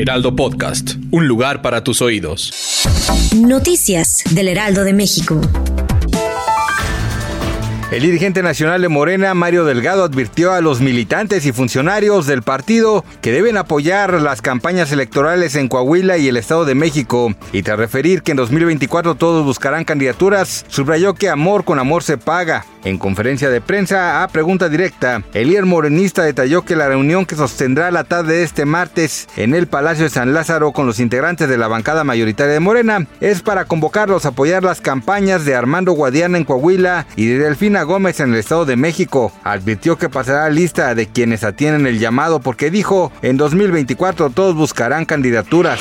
Heraldo Podcast, un lugar para tus oídos. Noticias del Heraldo de México. El dirigente nacional de Morena, Mario Delgado, advirtió a los militantes y funcionarios del partido que deben apoyar las campañas electorales en Coahuila y el Estado de México. Y tras referir que en 2024 todos buscarán candidaturas, subrayó que amor con amor se paga. En conferencia de prensa a pregunta directa, el morenista detalló que la reunión que sostendrá la tarde de este martes en el Palacio de San Lázaro con los integrantes de la bancada mayoritaria de Morena es para convocarlos a apoyar las campañas de Armando Guadiana en Coahuila y de Delfina Gómez en el Estado de México. Advirtió que pasará lista de quienes atienden el llamado porque dijo, en 2024 todos buscarán candidaturas.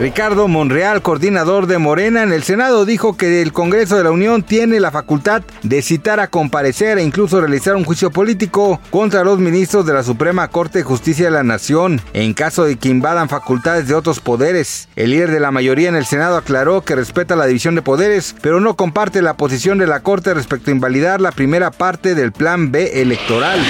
Ricardo Monreal, coordinador de Morena en el Senado, dijo que el Congreso de la Unión tiene la facultad de citar a comparecer e incluso realizar un juicio político contra los ministros de la Suprema Corte de Justicia de la Nación en caso de que invadan facultades de otros poderes. El líder de la mayoría en el Senado aclaró que respeta la división de poderes, pero no comparte la posición de la Corte respecto a invalidar la primera parte del Plan B electoral.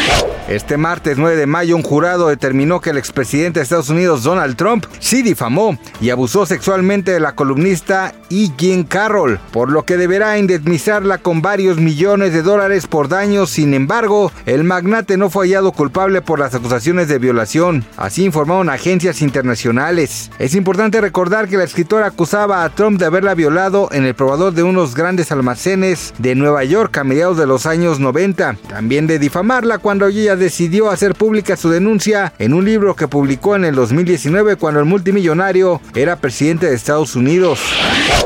Este martes 9 de mayo, un jurado determinó que el expresidente de Estados Unidos, Donald Trump, sí difamó y abusó sexualmente de la columnista E. Jean Carroll, por lo que deberá indemnizarla con varios millones de dólares por daños. Sin embargo, el magnate no fue hallado culpable por las acusaciones de violación. Así informaron agencias internacionales. Es importante recordar que la escritora acusaba a Trump de haberla violado en el probador de unos grandes almacenes de Nueva York a mediados de los años 90. También de difamarla cuando ella decidió hacer pública su denuncia en un libro que publicó en el 2019 cuando el multimillonario era presidente de Estados Unidos.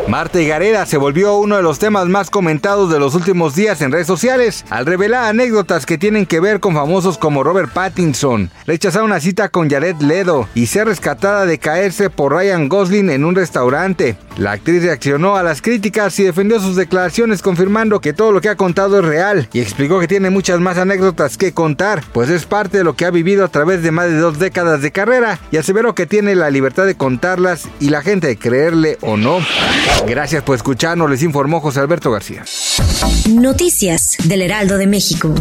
Marta Gareda se volvió uno de los temas más comentados de los últimos días en redes sociales al revelar anécdotas que tienen que ver con famosos como Robert Pattinson, rechazar una cita con Jared Ledo y ser rescatada de caerse por Ryan Gosling en un restaurante. La actriz reaccionó a las críticas y defendió sus declaraciones confirmando que todo lo que ha contado es real y explicó que tiene muchas más anécdotas que contar, pues es parte de lo que ha vivido a través de más de dos décadas de carrera y aseveró que tiene la libertad de y la gente creerle o no. Gracias por escucharnos, les informó José Alberto García. Noticias del Heraldo de México.